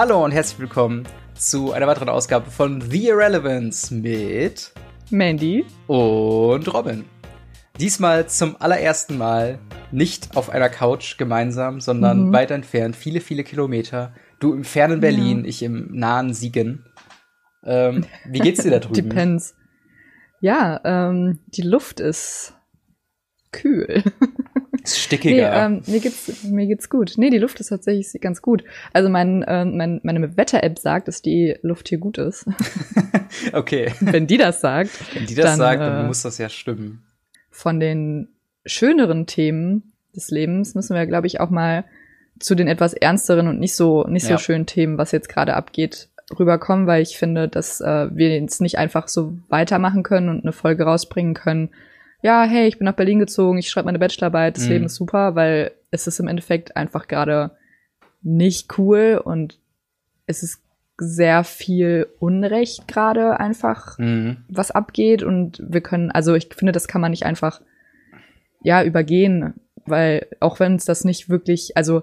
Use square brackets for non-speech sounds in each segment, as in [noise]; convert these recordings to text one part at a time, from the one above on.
Hallo und herzlich willkommen zu einer weiteren Ausgabe von The Irrelevance mit Mandy und Robin. Diesmal zum allerersten Mal nicht auf einer Couch gemeinsam, sondern Mhm. weit entfernt, viele, viele Kilometer. Du im fernen Berlin, Ja. ich im nahen Siegen. Ähm, wie geht's dir da drüben? [laughs] Depends. Ja, ähm, die Luft ist kühl. [laughs] Ist Nee, stickiger. ähm, mir geht's mir geht's gut. Nee, die Luft ist tatsächlich ganz gut. Also mein, äh, mein meine Wetter-App sagt, dass die Luft hier gut ist. [laughs] okay. Wenn die das sagt, Wenn die das Dann, sagt, dann äh, muss das ja stimmen. von den schöneren Themen des Lebens müssen wir, glaube ich, auch mal zu den etwas ernsteren und nicht so nicht so Ja. schönen Themen, was jetzt gerade abgeht, rüberkommen, weil ich finde, dass äh, wir jetzt nicht einfach so weitermachen können und eine Folge rausbringen können. Ja, hey, ich bin nach Berlin gezogen, ich schreibe meine Bachelorarbeit, das Mhm. Leben ist super, weil es ist im Endeffekt einfach gerade nicht cool und es ist sehr viel Unrecht gerade einfach Mhm. was abgeht und wir können, also ich finde, das kann man nicht einfach ja übergehen, weil auch wenn es das nicht wirklich, also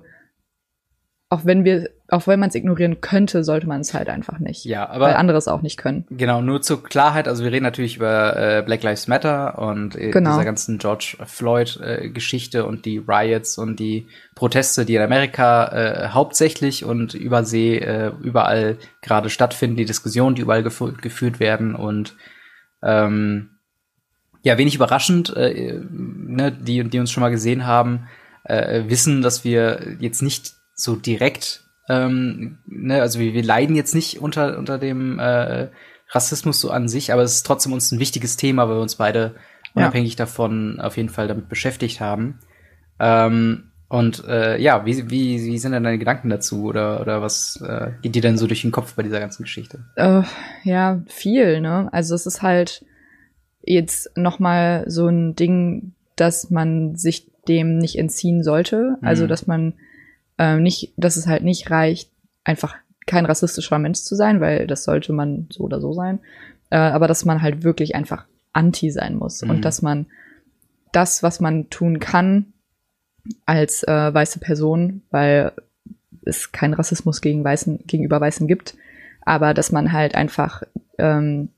auch wenn wir, auch wenn man es ignorieren könnte, sollte man es halt einfach nicht, Ja, weil aber andere es auch nicht können. Genau, nur zur Klarheit, also wir reden natürlich über äh, Black Lives Matter und äh, Genau. dieser ganzen George Floyd-Geschichte und die Riots und die Proteste, die in Amerika äh, hauptsächlich und übersee äh, überall gerade stattfinden, die Diskussionen, die überall gefu geführt werden und ähm, ja, wenig überraschend, äh, ne, die, die uns schon mal gesehen haben, äh, wissen, dass wir jetzt nicht so direkt, ähm, ne, also wir, wir leiden jetzt nicht unter, unter dem äh, Rassismus so an sich, aber es ist trotzdem uns ein wichtiges Thema, weil wir uns beide Ja. unabhängig davon auf jeden Fall damit beschäftigt haben. Ähm, und äh, ja, wie, wie, wie sind denn deine Gedanken dazu oder, oder was äh, geht dir denn so durch den Kopf bei dieser ganzen Geschichte? Äh, ja, viel, ne? Also es ist halt jetzt noch mal so ein Ding, dass man sich dem nicht entziehen sollte. Also Mhm. dass man äh, nicht, dass es halt nicht reicht, einfach kein rassistischer Mensch zu sein, weil das sollte man so oder so sein. Äh, aber dass man halt wirklich einfach anti sein muss Mhm. und dass man das, was man tun kann als äh, weiße Person, weil es keinen Rassismus gegen Weißen, gegenüber Weißen gibt, aber dass man halt einfach ähm,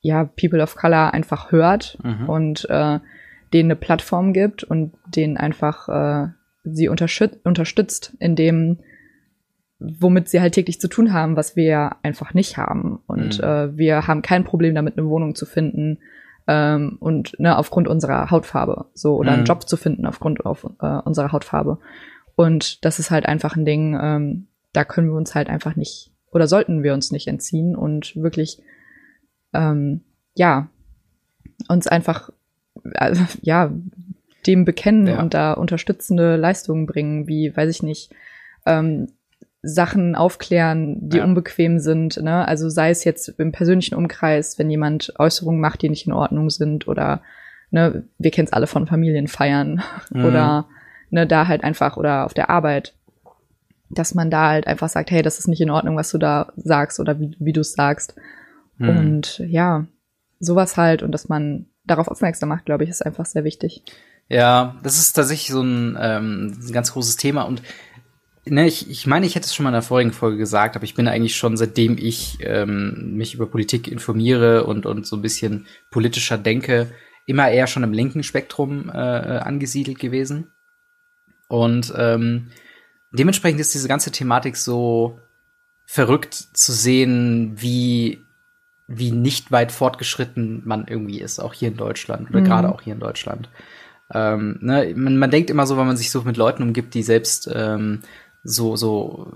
ja People of Color einfach hört Mhm. und äh, denen eine Plattform gibt und denen einfach äh, sie unterstützt, in dem, womit sie halt täglich zu tun haben, was wir ja einfach nicht haben. Und Mhm. äh, wir haben kein Problem damit, eine Wohnung zu finden ähm, und ne, aufgrund unserer Hautfarbe so oder Mhm. einen Job zu finden aufgrund auf, äh, unserer Hautfarbe. Und das ist halt einfach ein Ding, ähm, da können wir uns halt einfach nicht oder sollten wir uns nicht entziehen und wirklich ähm, ja uns einfach äh, ja dem bekennen Ja. und da unterstützende Leistungen bringen, wie weiß ich nicht ähm, Sachen aufklären, die Ja. unbequem sind. Ne? Also sei es jetzt im persönlichen Umkreis, wenn jemand Äußerungen macht, die nicht in Ordnung sind oder ne, wir kennen es alle von Familienfeiern [laughs] Mhm. oder ne, da halt einfach oder auf der Arbeit, dass man da halt einfach sagt, hey, das ist nicht in Ordnung, was du da sagst oder wie, wie du es sagst. Mhm. Und ja, sowas halt und dass man darauf aufmerksam macht, glaube ich, ist einfach sehr wichtig. Ja, das ist tatsächlich so ein, ähm, ein ganz großes Thema und ne, ich, ich meine, ich hätte es schon mal in der vorigen Folge gesagt, aber ich bin eigentlich schon, seitdem ich ähm, mich über Politik informiere und, und so ein bisschen politischer denke, immer eher schon im linken Spektrum äh, äh, angesiedelt gewesen. Und ähm, dementsprechend ist diese ganze Thematik so verrückt zu sehen, wie wie nicht weit fortgeschritten man irgendwie ist, auch hier in Deutschland oder Mhm. gerade auch hier in Deutschland. Ähm, ne, man, man denkt immer so, wenn man sich so mit Leuten umgibt, die selbst ähm, so so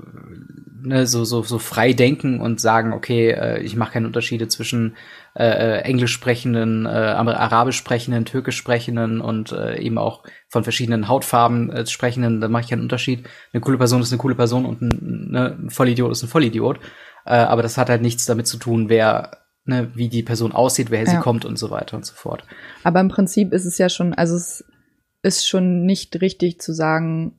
ne, so so so frei denken und sagen, okay, äh, ich mache keine Unterschiede zwischen äh, äh, englisch sprechenden, äh, arabisch sprechenden, türkisch sprechenden und äh, eben auch von verschiedenen Hautfarben äh, sprechenden, da mache ich keinen Unterschied. Eine coole Person ist eine coole Person und ein, ne, ein Vollidiot ist ein Vollidiot. Äh, aber das hat halt nichts damit zu tun, wer ne, wie die Person aussieht, wer sie Ja. kommt und so weiter und so fort. Aber im Prinzip ist es ja schon, also es ist schon nicht richtig zu sagen,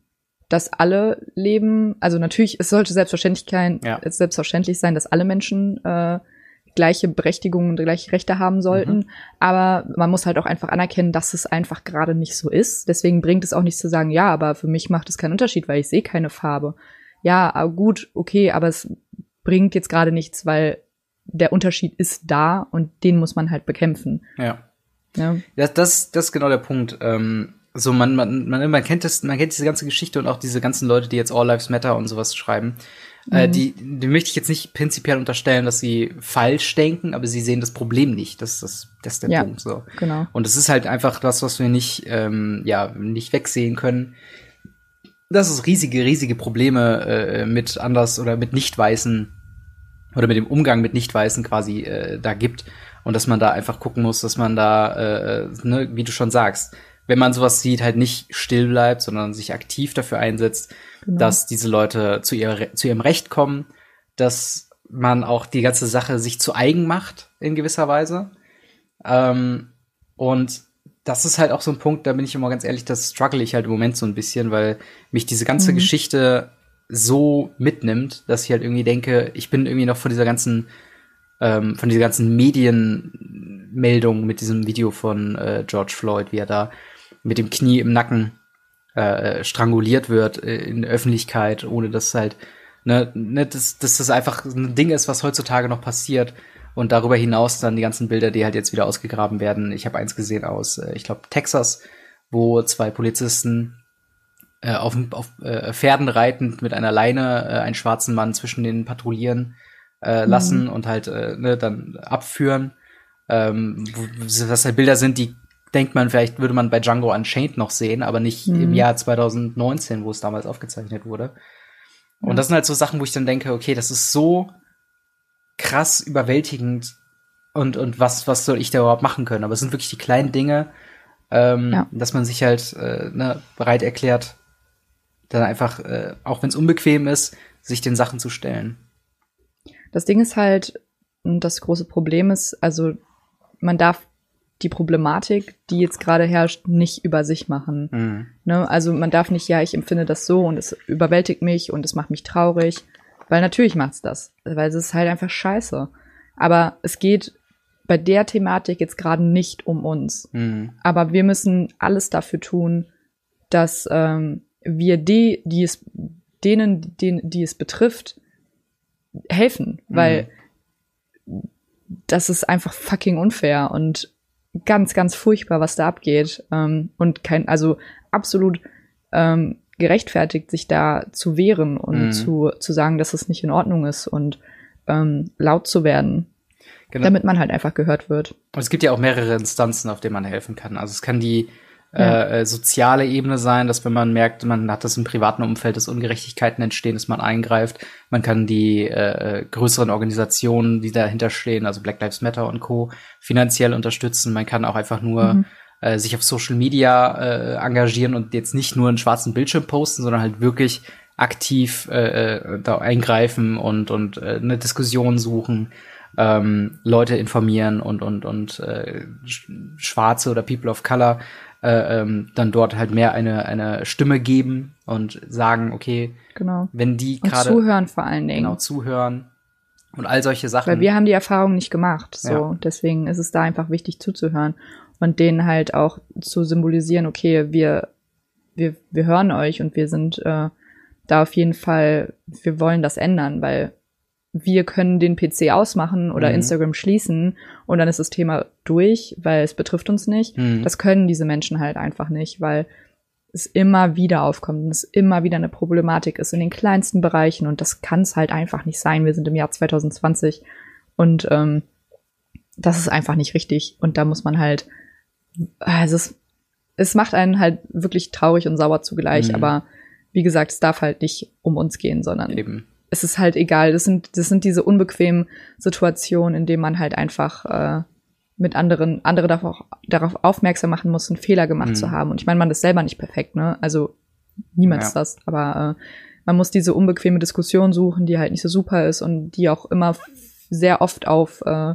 dass alle leben, also natürlich, es sollte Selbstverständlichkeit, Ja. es selbstverständlich sein, dass alle Menschen äh, gleiche Berechtigungen und gleiche Rechte haben sollten. Mhm. Aber man muss halt auch einfach anerkennen, dass es einfach gerade nicht so ist. Deswegen bringt es auch nichts zu sagen, ja, aber für mich macht es keinen Unterschied, weil ich sehe keine Farbe. ja, gut, okay, aber es bringt jetzt gerade nichts, weil der Unterschied ist da und den muss man halt bekämpfen. Ja. ja. Das, das, das ist genau der Punkt. Ähm, so, man, man, man, man kennt das, man kennt diese ganze Geschichte und auch diese ganzen Leute, die jetzt All Lives Matter und sowas schreiben. Äh, mhm. Äh, die, die möchte ich jetzt nicht prinzipiell unterstellen, dass sie falsch denken, aber sie sehen das Problem nicht. Das, das, das ist der ja, Punkt. So. Genau. Und es ist halt einfach das, was wir nicht, ähm, ja, nicht wegsehen können dass es riesige, riesige Probleme äh, mit anders oder mit Nicht-Weißen oder mit dem Umgang mit Nicht-Weißen quasi äh, da gibt. Und dass man da einfach gucken muss, dass man da, äh, ne, wie du schon sagst, wenn man sowas sieht, halt nicht still bleibt, sondern sich aktiv dafür einsetzt, genau. dass diese Leute zu, ihr, zu ihrem Recht kommen, dass man auch die ganze Sache sich zu eigen macht in gewisser Weise. Ähm, und das ist halt auch so ein Punkt, da bin ich immer ganz ehrlich, das struggle ich halt im Moment so ein bisschen, weil mich diese ganze mhm. Geschichte so mitnimmt, dass ich halt irgendwie denke, ich bin irgendwie noch von dieser ganzen, ähm, von dieser ganzen Medienmeldung mit diesem Video von äh, George Floyd, wie er da mit dem Knie im Nacken äh, stranguliert wird äh, in der Öffentlichkeit, ohne dass halt, ne, ne, dass, dass das einfach ein Ding ist, was heutzutage noch passiert. Und darüber hinaus dann die ganzen Bilder, die halt jetzt wieder ausgegraben werden. Ich habe eins gesehen aus, äh, ich glaube, Texas, wo zwei Polizisten äh, auf, auf äh, Pferden reitend mit einer Leine äh, einen schwarzen Mann zwischen den Patrouillieren äh, lassen mhm. und halt äh, ne, dann abführen. Ähm, was halt Bilder sind, die denkt man, vielleicht würde man bei Django Unchained noch sehen, aber nicht mhm. im Jahr 2019, wo es damals aufgezeichnet wurde. Und ja. das sind halt so Sachen, wo ich dann denke, okay, das ist so krass überwältigend und, und was, was soll ich da überhaupt machen können? Aber es sind wirklich die kleinen Dinge, ähm, ja. dass man sich halt äh, ne, bereit erklärt, dann einfach, äh, auch wenn es unbequem ist, sich den Sachen zu stellen. Das Ding ist halt, das große Problem ist, also man darf die Problematik, die jetzt gerade herrscht, nicht über sich machen. Mhm. Ne? Also man darf nicht, ja, ich empfinde das so und es überwältigt mich und es macht mich traurig. Weil natürlich macht's das. Weil es ist halt einfach scheiße. Aber es geht bei der Thematik jetzt gerade nicht um uns. Mhm. Aber wir müssen alles dafür tun, dass ähm, wir die, die es, denen, denen, die es betrifft, helfen. Mhm. Weil das ist einfach fucking unfair und ganz, ganz furchtbar, was da abgeht. Ähm, und kein, also absolut ähm, gerechtfertigt, sich da zu wehren und mhm. zu, zu sagen, dass es nicht in Ordnung ist und ähm, laut zu werden. Genau. Damit man halt einfach gehört wird. Und es gibt ja auch mehrere Instanzen, auf denen man helfen kann. Also es kann die ja. äh, soziale Ebene sein, dass wenn man merkt, man hat das im privaten Umfeld, dass Ungerechtigkeiten entstehen, dass man eingreift. Man kann die äh, größeren Organisationen, die dahinter stehen, also Black Lives Matter und Co., finanziell unterstützen. Man kann auch einfach nur mhm äh, sich auf Social Media äh, engagieren und jetzt nicht nur einen schwarzen Bildschirm posten, sondern halt wirklich aktiv äh, äh, da eingreifen und und äh, eine Diskussion suchen, ähm, Leute informieren und und und äh, Schwarze oder People of Color äh, ähm, dann dort halt mehr eine eine Stimme geben und sagen, okay, genau. wenn die gerade zuhören vor allen Dingen, genau zuhören und all solche Sachen. Weil wir haben die Erfahrung nicht gemacht, so ja. deswegen ist es da einfach wichtig zuzuhören und denen halt auch zu symbolisieren, okay, wir, wir, wir hören euch und wir sind äh, da auf jeden Fall, wir wollen das ändern, weil wir können den PC ausmachen oder mhm. Instagram schließen und dann ist das Thema durch, weil es betrifft uns nicht. Mhm. Das können diese Menschen halt einfach nicht, weil es immer wieder aufkommt und es immer wieder eine Problematik ist in den kleinsten Bereichen und das kann es halt einfach nicht sein. Wir sind im Jahr 2020 und ähm, das ist einfach nicht richtig und da muss man halt also es, es macht einen halt wirklich traurig und sauer zugleich, mhm. aber wie gesagt, es darf halt nicht um uns gehen, sondern Eben. Es ist halt egal. Das sind, das sind diese unbequemen Situationen, in denen man halt einfach äh, mit anderen, andere darauf, darauf aufmerksam machen muss, einen Fehler gemacht mhm. zu haben. Und ich meine, man ist selber nicht perfekt, ne? Also niemand ja. ist das, aber äh, man muss diese unbequeme Diskussion suchen, die halt nicht so super ist und die auch immer sehr oft auf äh,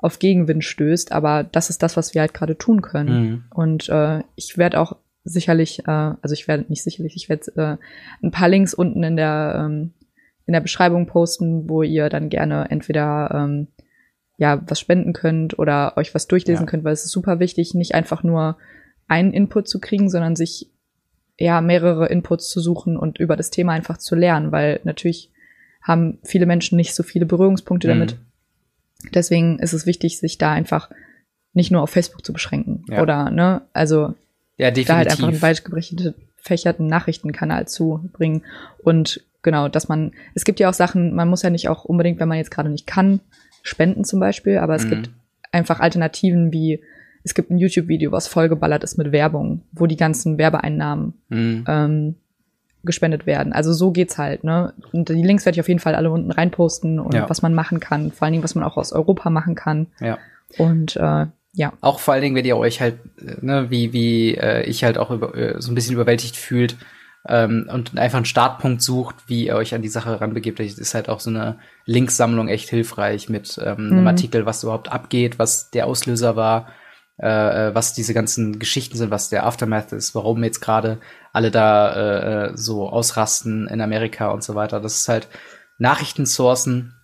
auf Gegenwind stößt, aber das ist das, was wir halt gerade tun können. Mhm. Und äh, ich werde auch sicherlich, äh, also ich werde nicht sicherlich, ich werde äh, ein paar Links unten in der ähm, in der Beschreibung posten, wo ihr dann gerne entweder ähm, ja was spenden könnt oder euch was durchlesen ja. könnt, weil es ist super wichtig, nicht einfach nur einen Input zu kriegen, sondern sich ja, mehrere Inputs zu suchen und über das Thema einfach zu lernen, weil natürlich haben viele Menschen nicht so viele Berührungspunkte Mhm. damit. Deswegen ist es wichtig, sich da einfach nicht nur auf Facebook zu beschränken. Ja. Oder, ne, also Ja, da halt einfach einen weit gefächerten Nachrichtenkanal zu bringen. Und genau, dass man, es gibt ja auch Sachen, man muss ja nicht auch unbedingt, wenn man jetzt gerade nicht kann, spenden zum Beispiel, aber es Mhm. gibt einfach Alternativen wie, es gibt ein YouTube-Video, was vollgeballert ist mit Werbung, wo die ganzen Werbeeinnahmen Mhm. ähm, gespendet werden. Also so geht's halt, ne? Und die Links werde ich auf jeden Fall alle unten reinposten und Ja. was man machen kann, vor allen Dingen, was man auch aus Europa machen kann. Ja. Und äh, ja, Auch vor allen Dingen, wenn ihr euch halt, äh, ne, wie, wie äh, ich halt auch über, äh, so ein bisschen überwältigt fühlt ähm, und einfach einen Startpunkt sucht, wie ihr euch an die Sache ranbegebt, Das ist halt auch so eine Linksammlung echt hilfreich mit ähm, einem Mhm. Artikel, was überhaupt abgeht, was der Auslöser war, äh, äh, was diese ganzen Geschichten sind, was der Aftermath ist, warum jetzt gerade alle da äh, äh, so ausrasten in Amerika und so weiter. Das ist halt Nachrichtensourcen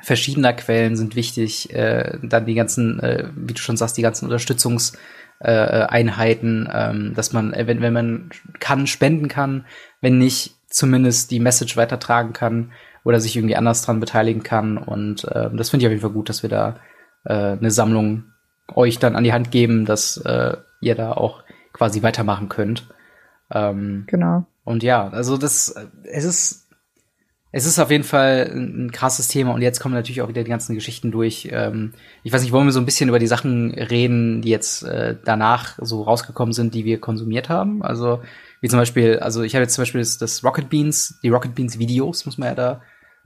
verschiedener Quellen sind wichtig. Äh, dann die ganzen, äh, wie du schon sagst, die ganzen Unterstützungseinheiten, äh, Einheiten, ähm, dass man, äh, wenn, wenn man kann, spenden kann, wenn nicht, zumindest die Message weitertragen kann oder sich irgendwie anders dran beteiligen kann. Und äh, das finde ich auf jeden Fall gut, dass wir da äh, eine Sammlung euch dann an die Hand geben, dass äh, ihr da auch quasi weitermachen könnt. Ähm, genau. und ja, also das, äh, es ist, es ist auf jeden Fall ein, ein krasses Thema und jetzt kommen natürlich auch wieder die ganzen Geschichten durch. Ähm, ich weiß nicht, wollen wir so ein bisschen über die Sachen reden, die jetzt äh, danach so rausgekommen sind, die wir konsumiert haben? Also, wie zum Beispiel, also ich habe jetzt zum Beispiel das, das Rocket Beans, die Rocket Beans Videos, muss man ja da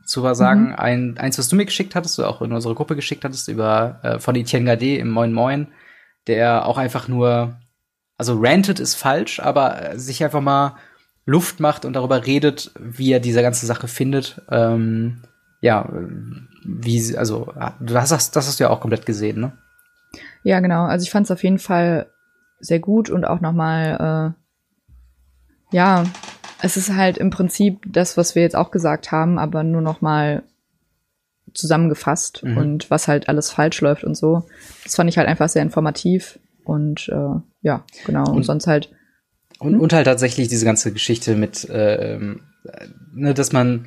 zu was sagen. Ein, eins, was du mir geschickt hattest, du auch in unsere Gruppe geschickt hattest, über äh, von Etienne Gade im Moin Moin, der auch einfach nur, also ranted ist falsch, aber sich einfach mal Luft macht und darüber redet, wie er diese ganze Sache findet. Ähm, ja, wie, also, du hast das, das hast du ja auch komplett gesehen, ne? Ja, genau. Also ich fand es auf jeden Fall sehr gut und auch nochmal, äh, ja, es ist halt im Prinzip das, was wir jetzt auch gesagt haben, aber nur nochmal zusammengefasst Mhm. und was halt alles falsch läuft und so. Das fand ich halt einfach sehr informativ und äh, ja, genau. Und, Und- sonst halt, Und, und halt tatsächlich diese ganze Geschichte mit, ähm, äh, ne, dass man,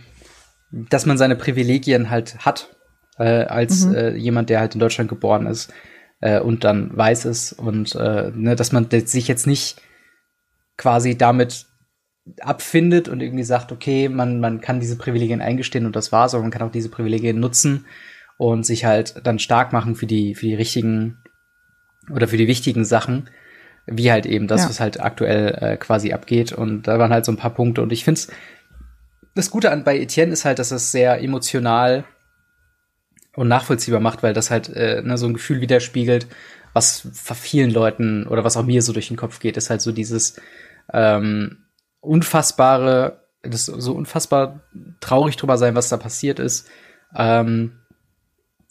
dass man seine Privilegien halt hat, äh, als Mhm. äh, jemand, der halt in Deutschland geboren ist äh, und dann weiß es und äh, ne, dass man sich jetzt nicht quasi damit abfindet und irgendwie sagt, okay, man, man kann diese Privilegien eingestehen und das war's, aber man kann auch diese Privilegien nutzen und sich halt dann stark machen für die, für die richtigen oder für die wichtigen Sachen, wie halt eben das, Ja. was halt aktuell äh, quasi abgeht. Und da waren halt so ein paar Punkte. Und ich finde das Gute an bei Etienne ist halt, dass es sehr emotional und nachvollziehbar macht, weil das halt äh, ne, so ein Gefühl widerspiegelt, was für vielen Leuten oder was auch mir so durch den Kopf geht, ist halt so dieses ähm, unfassbare, das so unfassbar traurig drüber sein, was da passiert ist. Ähm,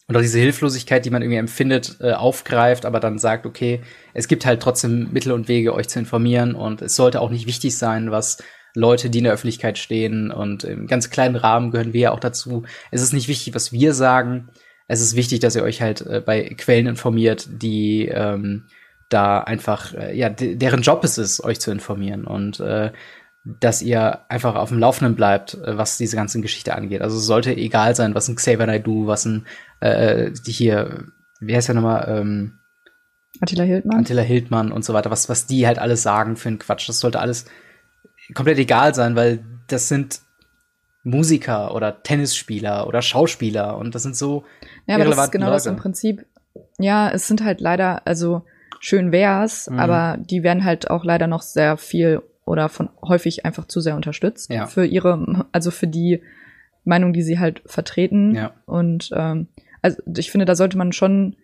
und auch diese Hilflosigkeit, die man irgendwie empfindet, äh, aufgreift, aber dann sagt, okay, es gibt halt trotzdem Mittel und Wege, euch zu informieren und es sollte auch nicht wichtig sein, was Leute, die in der Öffentlichkeit stehen und im ganz kleinen Rahmen gehören wir ja auch dazu. Es ist nicht wichtig, was wir sagen. Es ist wichtig, dass ihr euch halt äh, bei Quellen informiert, die ähm, da einfach, äh, ja, de- deren Job es ist, euch zu informieren und äh, dass ihr einfach auf dem Laufenden bleibt, was diese ganze Geschichte angeht. Also es sollte egal sein, was ein Xavier Naidoo, was ein äh, die hier, wie heißt der nochmal, ähm, Attila Hildmann. Attila Hildmann und so weiter, was, was die halt alles sagen für einen Quatsch. Das sollte alles komplett egal sein, weil das sind Musiker oder Tennisspieler oder Schauspieler und das sind so Ja, aber das ist genau das im Leute. Prinzip. Ja, es sind halt leider, also schön wär's, Mhm. aber die werden halt auch leider noch sehr viel oder von häufig einfach zu sehr unterstützt Ja. für ihre, also für die Meinung, die sie halt vertreten. Ja. Und ähm, also ich finde, da sollte man schon,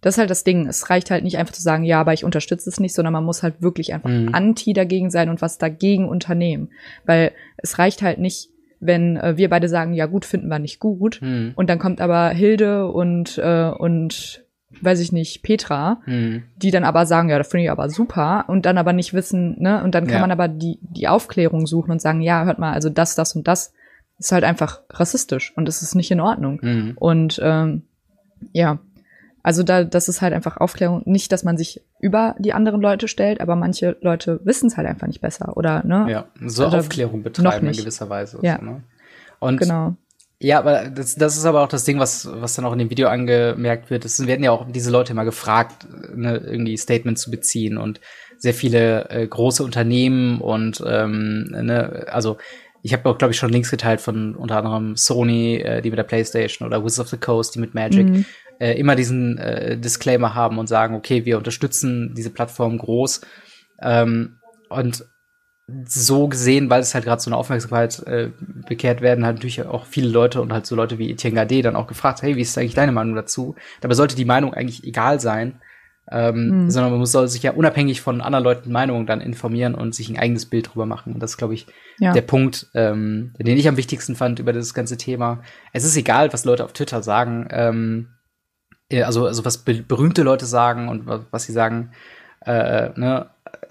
das ist halt das Ding. Es reicht halt nicht einfach zu sagen, ja, aber ich unterstütze es nicht, sondern man muss halt wirklich einfach Mhm. anti dagegen sein und was dagegen unternehmen. Weil es reicht halt nicht, wenn äh, wir beide sagen, ja gut, finden wir nicht gut. Hm. Und dann kommt aber Hilde und, äh, und weiß ich nicht, Petra, Hm. die dann aber sagen, ja, das finde ich aber super und dann aber nicht wissen, ne? Und dann kann Ja. man aber die, die Aufklärung suchen und sagen, ja, hört mal, also das, das und das ist halt einfach rassistisch und es ist nicht in Ordnung. Hm. Und ähm, ja, Also da, das ist halt einfach Aufklärung. Nicht, dass man sich über die anderen Leute stellt, aber manche Leute wissen es halt einfach nicht besser, oder, ne? Ja, so Oder Aufklärung betreiben in gewisser Weise. Ja. So, ne? Und Genau. Ja, aber das, das ist aber auch das Ding, was, was dann auch in dem Video angemerkt wird. Es werden ja auch diese Leute immer gefragt, ne, irgendwie Statements zu beziehen und sehr viele äh, große Unternehmen und ähm, ne, also ich habe auch, glaube ich, schon Links geteilt von unter anderem Sony, äh, die mit der PlayStation oder Wizards of the Coast, die mit Magic, Mhm. äh, immer diesen äh, Disclaimer haben und sagen, okay, wir unterstützen diese Plattform groß. Ähm, und so gesehen, weil es halt gerade so eine Aufmerksamkeit äh, bekehrt werden, halt natürlich auch viele Leute und halt so Leute wie Etienne Gade dann auch gefragt, hey, wie ist eigentlich deine Meinung dazu? Dabei sollte die Meinung eigentlich egal sein, ähm, Mhm. sondern man muss soll sich ja unabhängig von anderen Leuten Meinungen dann informieren und sich ein eigenes Bild drüber machen. Und das ist, glaube ich, Ja. der Punkt, ähm, den ich am wichtigsten fand über das ganze Thema. Es ist egal, was Leute auf Twitter sagen, ähm, äh, also, also was be berühmte Leute sagen und was, was sie sagen, äh, ne,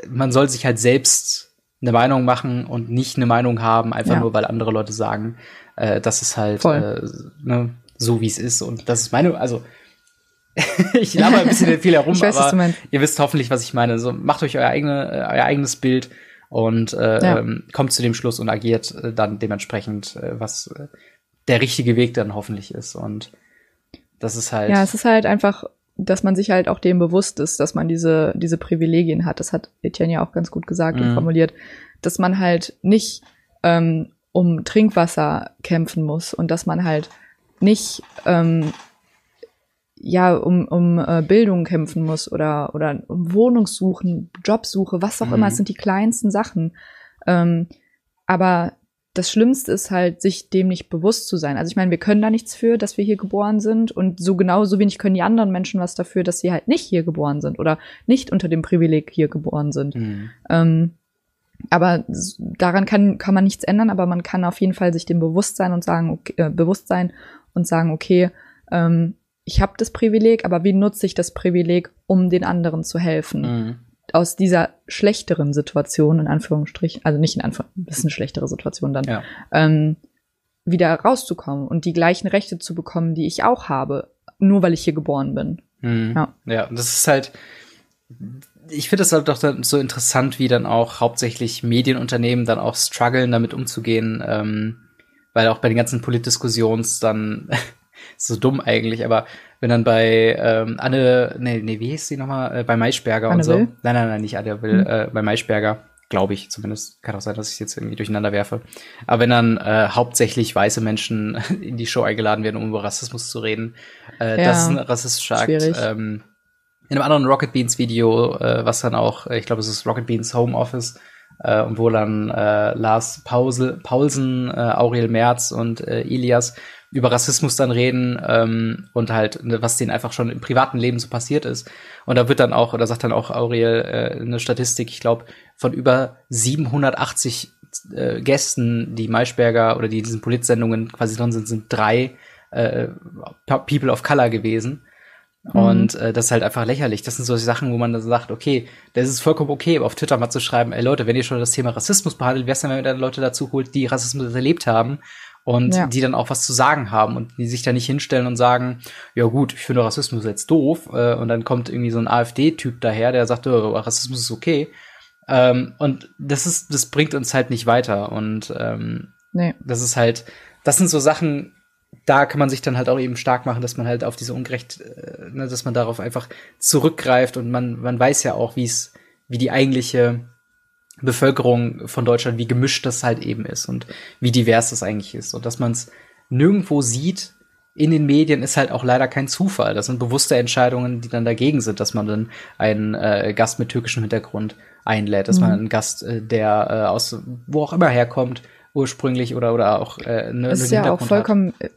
man soll sich halt selbst eine Meinung machen und nicht eine Meinung haben, einfach Ja. nur weil andere Leute sagen, äh, das ist halt äh, ne, so wie es ist. Und das ist meine, also [laughs] ich laber ein bisschen viel herum, [laughs] weiß, aber ihr wisst hoffentlich, was ich meine. So, macht euch euer, eigene, äh, euer eigenes Bild und äh, Ja. ähm, kommt zu dem Schluss und agiert äh, dann dementsprechend, äh, was äh, der richtige Weg dann hoffentlich ist. Und das ist halt. Ja, es ist halt einfach, dass man sich halt auch dem bewusst ist, dass man diese, diese Privilegien hat. Das hat Etienne ja auch ganz gut gesagt und Mhm. formuliert, dass man halt nicht ähm, um Trinkwasser kämpfen muss und dass man halt nicht ähm, ja um, um äh, Bildung kämpfen muss oder oder um Wohnungssuchen, Jobsuche, was auch Mhm. immer. Es sind die kleinsten Sachen. Ähm, aber das Schlimmste ist halt, sich dem nicht bewusst zu sein. Also ich meine, wir können da nichts für, dass wir hier geboren sind und so genauso wenig können die anderen Menschen was dafür, dass sie halt nicht hier geboren sind oder nicht unter dem Privileg hier geboren sind. Mhm. Ähm, aber daran kann, kann man nichts ändern, aber man kann auf jeden Fall sich dem bewusst sein und sagen, okay, äh, bewusst sein und sagen, okay, ähm, ich habe das Privileg, aber wie nutze ich das Privileg, um den anderen zu helfen? Mhm. Aus dieser schlechteren Situation, in Anführungsstrich, also nicht in Anführungsstrichen, das ist eine schlechtere Situation dann, Ja. ähm, wieder rauszukommen und die gleichen Rechte zu bekommen, die ich auch habe, nur weil ich hier geboren bin. Mhm. Ja. Ja, das ist halt, ich finde das halt doch dann so interessant, wie dann auch hauptsächlich Medienunternehmen dann auch strugglen, damit umzugehen, ähm, weil auch bei den ganzen Politdiskussions dann [laughs] so dumm eigentlich, aber wenn dann bei ähm, Anne, nee, nee, wie hieß sie nochmal, äh, bei Maischberger Anne und so. Will? Nein, nein, nein, nicht Anne Will, Hm. äh, bei Maischberger, glaube ich zumindest. Kann auch sein, dass ich jetzt irgendwie durcheinander werfe. Aber wenn dann äh, hauptsächlich weiße Menschen [laughs] in die Show eingeladen werden, um über Rassismus zu reden, äh, Ja, das ist ein rassistischer Akt. Ähm, in einem anderen Rocket Beans Video, äh, was dann auch, äh, ich glaube, es ist Rocket Beans Home Office, äh, und wo dann äh, Lars Pausel, Paulsen, äh, Aurel Merz und äh, Elias über Rassismus dann reden ähm, und halt, ne, was denen einfach schon im privaten Leben so passiert ist. Und da wird dann auch, oder sagt dann auch Aurel äh, eine Statistik, ich glaube, von über 780 äh, Gästen, die Maischberger oder die in diesen Politsendungen quasi drin sind, sind drei äh, People of Color gewesen. Und äh, das ist halt einfach lächerlich. Das sind so Sachen, wo man dann sagt, okay, das ist vollkommen okay, auf Twitter mal zu schreiben, ey Leute, wenn ihr schon das Thema Rassismus behandelt, wär's denn, wenn ihr dann Leute dazu holt, die Rassismus erlebt haben und Ja. die dann auch was zu sagen haben und die sich da nicht hinstellen und sagen, ja gut, ich finde Rassismus jetzt doof äh, und dann kommt irgendwie so ein AfD-Typ daher, der sagt, oh, Rassismus ist okay. Ähm, und das ist, das bringt uns halt nicht weiter und ähm, Nee. das ist halt, das sind so Sachen, da kann man sich dann halt auch eben stark machen, dass man halt auf diese Ungerecht, äh, ne, dass man darauf einfach zurückgreift und man, man weiß ja auch, wie es, wie die eigentliche Bevölkerung von Deutschland, wie gemischt das halt eben ist und wie divers das eigentlich ist. Und dass man es nirgendwo sieht in den Medien, ist halt auch leider kein Zufall. Das sind bewusste Entscheidungen, die dann dagegen sind, dass man dann einen äh, Gast mit türkischem Hintergrund einlädt, dass Mhm. man einen Gast, äh, der äh, aus wo auch immer herkommt, ursprünglich oder oder auch äh, ne, Es ist ja auch vollkommen äh,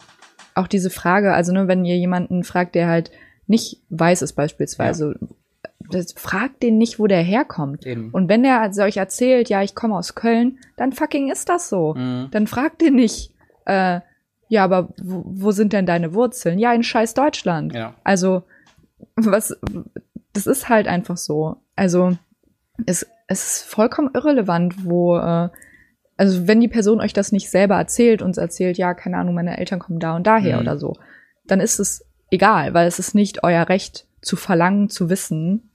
auch diese Frage, also ne, wenn ihr jemanden fragt, der halt nicht weiß ist beispielsweise, das, fragt den nicht, wo der herkommt. Eben. Und wenn der also euch erzählt, ja, ich komme aus Köln, dann fucking ist das so. Mhm. Dann fragt den nicht, äh, ja, aber wo, wo sind denn deine Wurzeln? Ja, in scheiß Deutschland. Ja. Also, was, das ist halt einfach so. Also, es, es ist vollkommen irrelevant, wo, äh, also wenn die Person euch das nicht selber erzählt und erzählt, ja, keine Ahnung, meine Eltern kommen da und daher Mhm. oder so, dann ist es egal, weil es ist nicht euer Recht zu verlangen, zu wissen,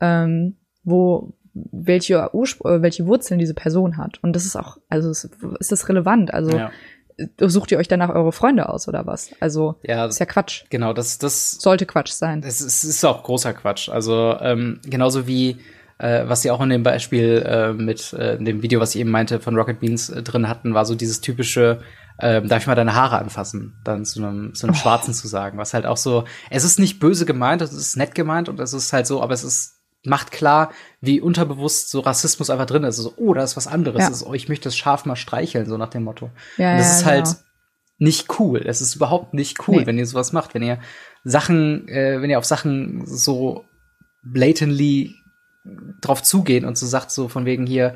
ähm, wo welche Urspr äh, welche Wurzeln diese Person hat. Und das ist auch, also ist, ist das relevant? Also ja. sucht ihr euch danach eure Freunde aus oder was? Also ja, ist ja Quatsch. Genau, das das sollte Quatsch sein. Es ist, ist auch großer Quatsch. Also ähm, genauso wie äh, was sie auch in dem Beispiel äh, mit äh, dem Video, was ich eben meinte, von Rocket Beans äh, drin hatten, war so dieses typische ähm, darf ich mal deine Haare anfassen, dann zu einem, zu einem oh. Schwarzen zu sagen, was halt auch so, es ist nicht böse gemeint, es ist nett gemeint und es ist halt so, aber es ist macht klar, wie unterbewusst so Rassismus einfach drin ist. So, oh, da ist was anderes. Ja. Ist, oh, ich möchte das Schaf mal streicheln, so nach dem Motto. Ja, und das ja, ist halt genau. nicht cool. Es ist überhaupt nicht cool, nee. wenn ihr sowas macht, wenn ihr Sachen, äh, wenn ihr auf Sachen so blatantly drauf zugeht und so sagt, so von wegen hier,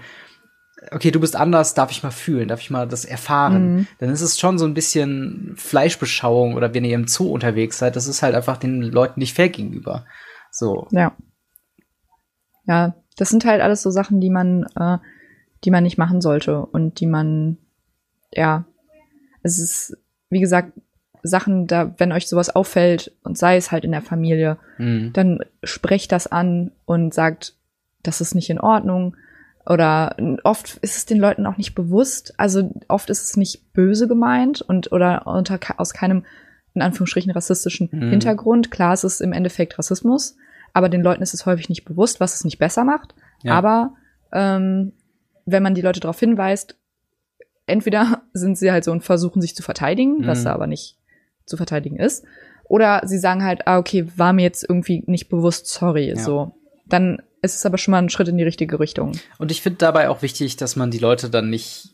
okay, du bist anders, darf ich mal fühlen, darf ich mal das erfahren, mhm. dann ist es schon so ein bisschen Fleischbeschauung oder wenn ihr im Zoo unterwegs seid, das ist halt einfach den Leuten nicht fair gegenüber. So. Ja. Ja, das sind halt alles so Sachen, die man, äh, die man nicht machen sollte und die man, ja, es ist, wie gesagt, Sachen, da, wenn euch sowas auffällt und sei es halt in der Familie, mhm. dann sprecht das an und sagt, das ist nicht in Ordnung oder oft ist es den Leuten auch nicht bewusst. Also oft ist es nicht böse gemeint und oder unter aus keinem in Anführungsstrichen rassistischen mhm. Hintergrund. Klar, es ist im Endeffekt Rassismus, aber den Leuten ist es häufig nicht bewusst, was es nicht besser macht. Ja. Aber ähm, wenn man die Leute darauf hinweist, entweder [laughs] sind sie halt so und versuchen sich zu verteidigen, mhm. was aber nicht zu verteidigen ist, oder sie sagen halt, ah, okay, war mir jetzt irgendwie nicht bewusst, sorry, ja. so. Dann es ist aber schon mal ein Schritt in die richtige Richtung. Und ich finde dabei auch wichtig, dass man die Leute dann nicht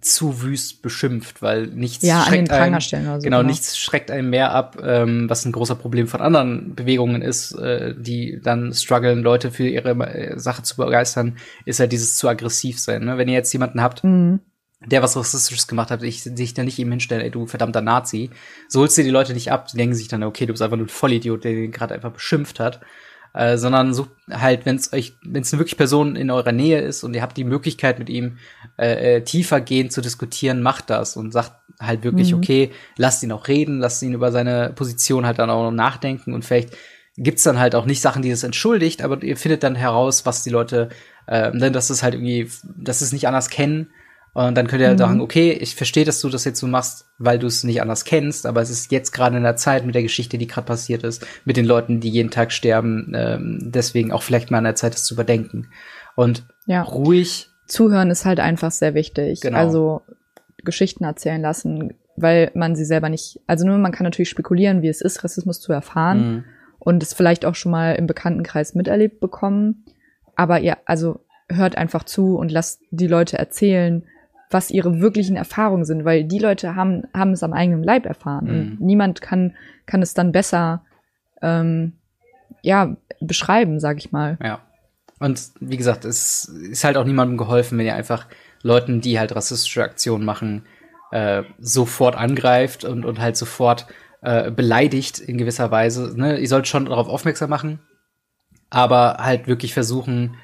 zu wüst beschimpft, weil nichts ja, schreckt einem, so, genau, genau, nichts schreckt einem mehr ab, ähm, was ein großer Problem von anderen Bewegungen ist, äh, die dann strugglen, Leute für ihre äh, Sache zu begeistern, ist halt dieses zu aggressiv sein. Ne? Wenn ihr jetzt jemanden habt, mhm. Der was Rassistisches gemacht hat, ich sich da nicht ihm hinstelle, ey, du verdammter Nazi, so holst du die Leute nicht ab, die denken sich dann, okay, du bist einfach nur ein Vollidiot, der den gerade einfach beschimpft hat. Äh, sondern sucht halt, wenn es euch, wenn es eine wirklich Person in eurer Nähe ist und ihr habt die Möglichkeit mit ihm äh, äh, tiefer gehend zu diskutieren, macht das und sagt halt wirklich, mhm. okay, lasst ihn auch reden, lasst ihn über seine Position halt dann auch noch nachdenken und vielleicht gibt's dann halt auch nicht Sachen, die es entschuldigt, aber ihr findet dann heraus, was die Leute, äh, denn das ist halt irgendwie, dass es nicht anders kennen und dann könnt ihr halt mhm. sagen, okay, ich verstehe, dass du das jetzt so machst, weil du es nicht anders kennst, aber es ist jetzt gerade in der Zeit mit der Geschichte, die gerade passiert ist, mit den Leuten, die jeden Tag sterben, ähm, deswegen auch vielleicht mal an der Zeit, das zu überdenken. Und ja. ruhig. Zuhören ist halt einfach sehr wichtig. Genau. Also Geschichten erzählen lassen, weil man sie selber nicht, also nur man kann natürlich spekulieren, wie es ist, Rassismus zu erfahren mhm. und es vielleicht auch schon mal im Bekanntenkreis miterlebt bekommen. Aber ihr, also hört einfach zu und lasst die Leute erzählen, was ihre wirklichen Erfahrungen sind, weil die Leute haben, haben es am eigenen Leib erfahren. Mhm. Und niemand kann, kann es dann besser ähm, ja, beschreiben, sag ich mal. Ja. Und wie gesagt, es ist halt auch niemandem geholfen, wenn ihr einfach Leuten, die halt rassistische Aktionen machen, äh, sofort angreift und, und halt sofort äh, beleidigt in gewisser Weise. Ne? Ihr sollt schon darauf aufmerksam machen, aber halt wirklich versuchen,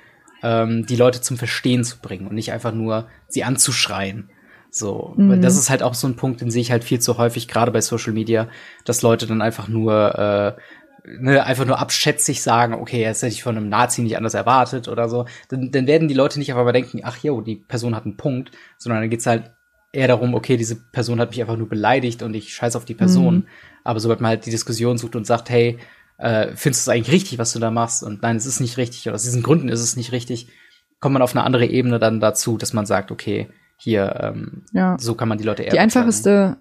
ähm, die Leute zum Verstehen zu bringen und nicht einfach nur sie anzuschreien. So, mhm. weil das ist halt auch so ein Punkt, den sehe ich halt viel zu häufig, gerade bei Social Media, dass Leute dann einfach nur äh, ne, einfach nur abschätzig sagen, okay, jetzt hätte ich von einem Nazi nicht anders erwartet oder so, dann, dann werden die Leute nicht einfach mal denken, ach jo, die Person hat einen Punkt, sondern dann geht's halt eher darum, okay, diese Person hat mich einfach nur beleidigt und ich scheiß auf die Person. Mhm. Aber sobald man halt die Diskussion sucht und sagt, hey, äh, findest du es eigentlich richtig, was du da machst? Und nein, es ist nicht richtig. Oder aus diesen Gründen ist es nicht richtig. Kommt man auf eine andere Ebene dann dazu, dass man sagt, okay, hier, ähm, ja. so kann man die Leute eher Die einfachste,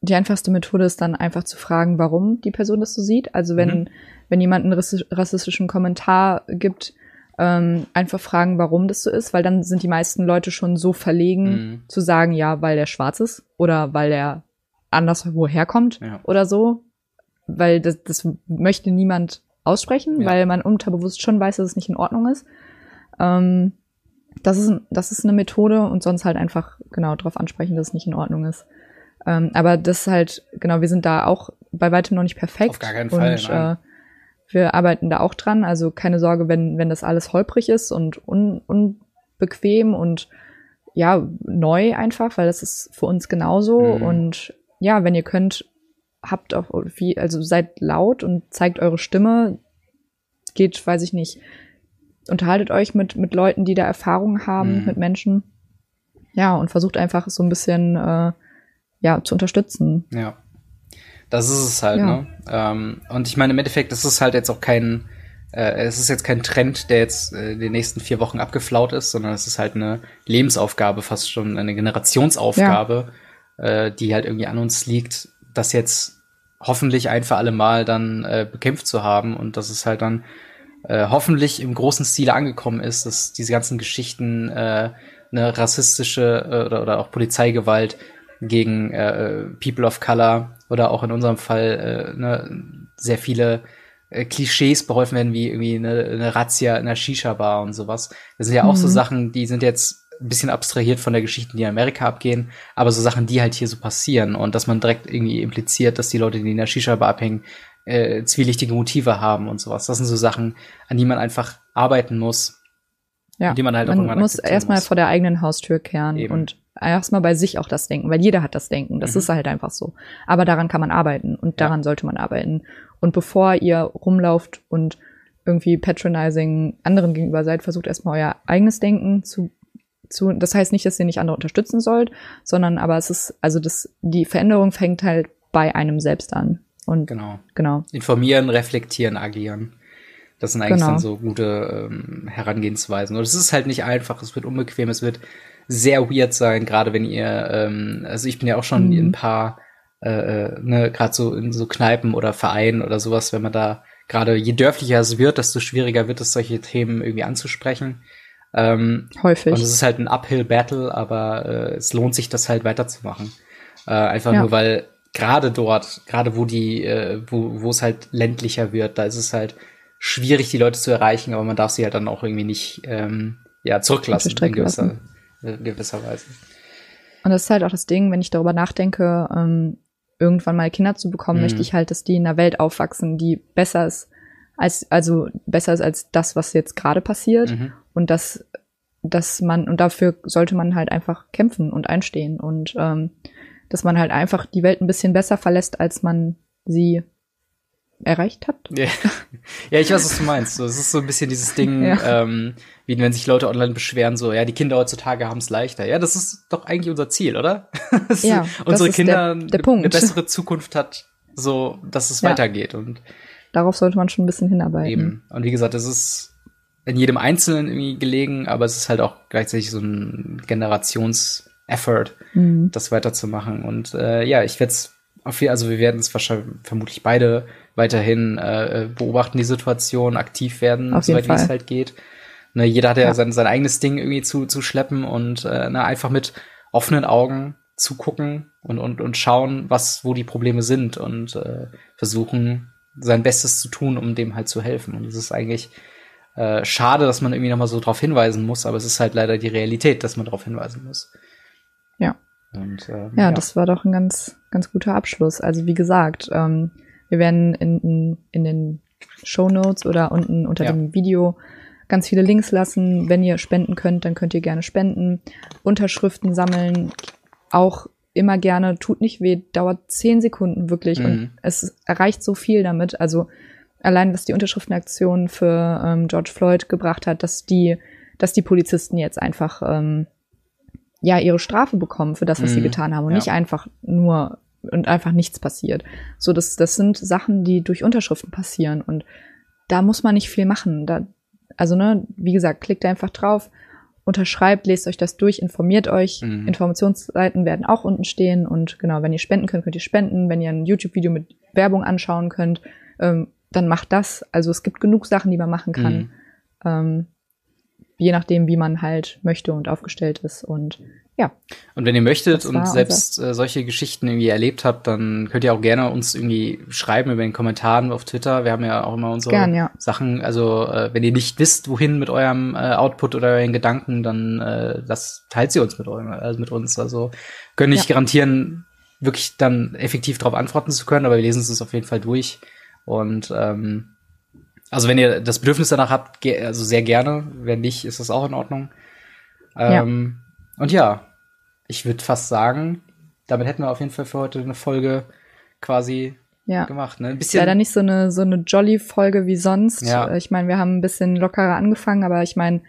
die einfachste Methode ist dann einfach zu fragen, warum die Person das so sieht. Also wenn, mhm. wenn jemand einen rassistischen Kommentar gibt, ähm, einfach fragen, warum das so ist, weil dann sind die meisten Leute schon so verlegen mhm. zu sagen, ja, weil der schwarz ist oder weil er anders woher kommt ja. oder so weil das, das möchte niemand aussprechen, ja. weil man unterbewusst schon weiß, dass es nicht in Ordnung ist. Ähm, das ist, das ist eine Methode und sonst halt einfach genau darauf ansprechen, dass es nicht in Ordnung ist. Ähm, aber das ist halt, genau, wir sind da auch bei weitem noch nicht perfekt. Auf gar keinen Fall. Und äh, wir arbeiten da auch dran. Also keine Sorge, wenn, wenn das alles holprig ist und un, unbequem und ja, neu einfach, weil das ist für uns genauso. Mhm. Und ja, wenn ihr könnt, habt auch wie, also seid laut und zeigt eure Stimme. Geht, weiß ich nicht, unterhaltet euch mit, mit Leuten, die da Erfahrung haben, mhm. mit Menschen. Ja, und versucht einfach so ein bisschen, äh, ja, zu unterstützen. Ja. Das ist es halt, ja. ne? Ähm, und ich meine, im Endeffekt, das ist halt jetzt auch kein, äh, es ist jetzt kein Trend, der jetzt äh, in den nächsten vier Wochen abgeflaut ist, sondern es ist halt eine Lebensaufgabe, fast schon eine Generationsaufgabe, ja. äh, die halt irgendwie an uns liegt, das jetzt hoffentlich ein für alle Mal dann äh, bekämpft zu haben und dass es halt dann äh, hoffentlich im großen Stile angekommen ist, dass diese ganzen Geschichten äh, eine rassistische äh, oder, oder auch Polizeigewalt gegen äh, People of Color oder auch in unserem Fall äh, ne, sehr viele äh, Klischees beholfen werden, wie irgendwie eine, eine Razzia in der Shisha-Bar und sowas. Das sind ja auch mhm. so Sachen, die sind jetzt ein bisschen abstrahiert von der Geschichte, die in Amerika abgehen, aber so Sachen, die halt hier so passieren und dass man direkt irgendwie impliziert, dass die Leute, die in der Shisha-Bar abhängen, äh, zwielichtige Motive haben und sowas. Das sind so Sachen, an die man einfach arbeiten muss. Ja, die man halt man auch muss erstmal vor der eigenen Haustür kehren Eben. und erstmal bei sich auch das Denken, weil jeder hat das Denken. Das mhm. ist halt einfach so. Aber daran kann man arbeiten und daran ja. sollte man arbeiten. Und bevor ihr rumlauft und irgendwie patronizing anderen gegenüber seid, versucht erstmal euer eigenes Denken zu zu, das heißt nicht, dass ihr nicht andere unterstützen sollt, sondern aber es ist, also das, die Veränderung fängt halt bei einem selbst an. Und genau. genau. Informieren, reflektieren, agieren. Das sind eigentlich genau. dann so gute ähm, Herangehensweisen. Und es ist halt nicht einfach, es wird unbequem, es wird sehr weird sein, gerade wenn ihr, ähm, also ich bin ja auch schon mhm. in ein paar, äh, äh ne, gerade so in so Kneipen oder Vereinen oder sowas, wenn man da gerade je dörflicher es wird, desto schwieriger wird es, solche Themen irgendwie anzusprechen. Ähm, Häufig. Und es ist halt ein Uphill-Battle, aber äh, es lohnt sich, das halt weiterzumachen. Äh, einfach ja. nur, weil gerade dort, gerade wo die, äh, wo, wo es halt ländlicher wird, da ist es halt schwierig, die Leute zu erreichen, aber man darf sie halt dann auch irgendwie nicht ähm, ja, zurücklassen in gewisser, äh, gewisser Weise. Und das ist halt auch das Ding, wenn ich darüber nachdenke, ähm, irgendwann mal Kinder zu bekommen, mhm. möchte ich halt, dass die in einer Welt aufwachsen, die besser ist als, also besser ist als das, was jetzt gerade passiert. Mhm. Und dass, dass man, und dafür sollte man halt einfach kämpfen und einstehen und ähm, dass man halt einfach die Welt ein bisschen besser verlässt, als man sie erreicht hat. Ja, [laughs] ja ich weiß, was du meinst. Es ist so ein bisschen dieses Ding, ja. ähm, wie wenn sich Leute online beschweren, so, ja, die Kinder heutzutage haben es leichter. Ja, das ist doch eigentlich unser Ziel, oder? [laughs] ja, unsere Kinder der, der eine bessere Zukunft hat, so, dass es ja. weitergeht. Und darauf sollte man schon ein bisschen hinarbeiten. Eben. Und wie gesagt, es ist in jedem Einzelnen irgendwie gelegen, aber es ist halt auch gleichzeitig so ein Generations-Effort, mhm. das weiterzumachen. Und äh, ja, ich werde es auf jeden also wir werden es wahrscheinlich vermutlich beide weiterhin äh, beobachten, die Situation, aktiv werden, soweit wie es halt geht. Ne, jeder hat ja, ja. Sein, sein eigenes Ding irgendwie zu, zu schleppen und äh, na, einfach mit offenen Augen zugucken und, und, und schauen, was, wo die Probleme sind und äh, versuchen, sein Bestes zu tun, um dem halt zu helfen. Und es ist eigentlich äh, schade, dass man irgendwie nochmal so drauf hinweisen muss, aber es ist halt leider die Realität, dass man darauf hinweisen muss. Ja. Und, ähm, ja, ja, das war doch ein ganz, ganz guter Abschluss. Also wie gesagt, ähm, wir werden in, in, den Show Notes oder unten unter ja. dem Video ganz viele Links lassen. Wenn ihr spenden könnt, dann könnt ihr gerne spenden. Unterschriften sammeln. Auch immer gerne, tut nicht weh, dauert zehn Sekunden wirklich mhm. und es erreicht so viel damit. Also allein, was die Unterschriftenaktion für ähm, George Floyd gebracht hat, dass die, dass die Polizisten jetzt einfach ähm, ja ihre Strafe bekommen für das, was mhm. sie getan haben und ja. nicht einfach nur und einfach nichts passiert. So, das, das sind Sachen, die durch Unterschriften passieren und da muss man nicht viel machen. Da, also, ne, wie gesagt, klickt einfach drauf, unterschreibt, lest euch das durch, informiert euch. Mhm. Informationsseiten werden auch unten stehen und genau, wenn ihr spenden könnt, könnt ihr spenden. Wenn ihr ein YouTube-Video mit Werbung anschauen könnt, ähm, dann macht das. Also es gibt genug Sachen, die man machen kann. Mhm. Ähm, je nachdem, wie man halt möchte und aufgestellt ist. Und ja. Und wenn ihr möchtet und selbst äh, solche Geschichten irgendwie erlebt habt, dann könnt ihr auch gerne uns irgendwie schreiben über den Kommentaren auf Twitter. Wir haben ja auch immer unsere Gern, ja. Sachen. Also äh, wenn ihr nicht wisst, wohin mit eurem äh, Output oder euren Gedanken, dann äh, das teilt sie uns mit, eurem, also mit uns. Also können nicht ja. garantieren, wirklich dann effektiv darauf antworten zu können, aber wir lesen es uns auf jeden Fall durch. Und ähm, also wenn ihr das Bedürfnis danach habt, also sehr gerne. Wenn nicht, ist das auch in Ordnung. Ähm, ja. Und ja, ich würde fast sagen, damit hätten wir auf jeden Fall für heute eine Folge quasi Ja. gemacht. Ne? Ein Ist bisschen. leider nicht so eine, so eine Jolly-Folge wie sonst. Ja. Äh, Ich meine, wir haben ein bisschen lockerer angefangen, aber ich meine,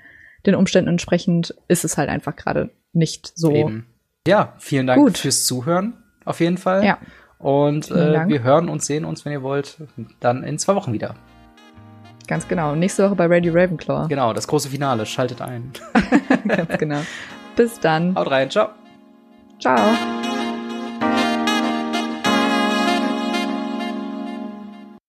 den Umständen entsprechend ist es halt einfach gerade nicht so. Eben. Ja, vielen Dank Gut. fürs Zuhören, auf jeden Fall. Ja. Und äh, wir hören und sehen uns, wenn ihr wollt, dann in zwei Wochen wieder. Ganz genau. Nächste Woche bei Radio Ravenclaw. Genau, das große Finale. Schaltet ein. [laughs] Ganz genau. [laughs] Bis dann. Haut rein, ciao. Ciao.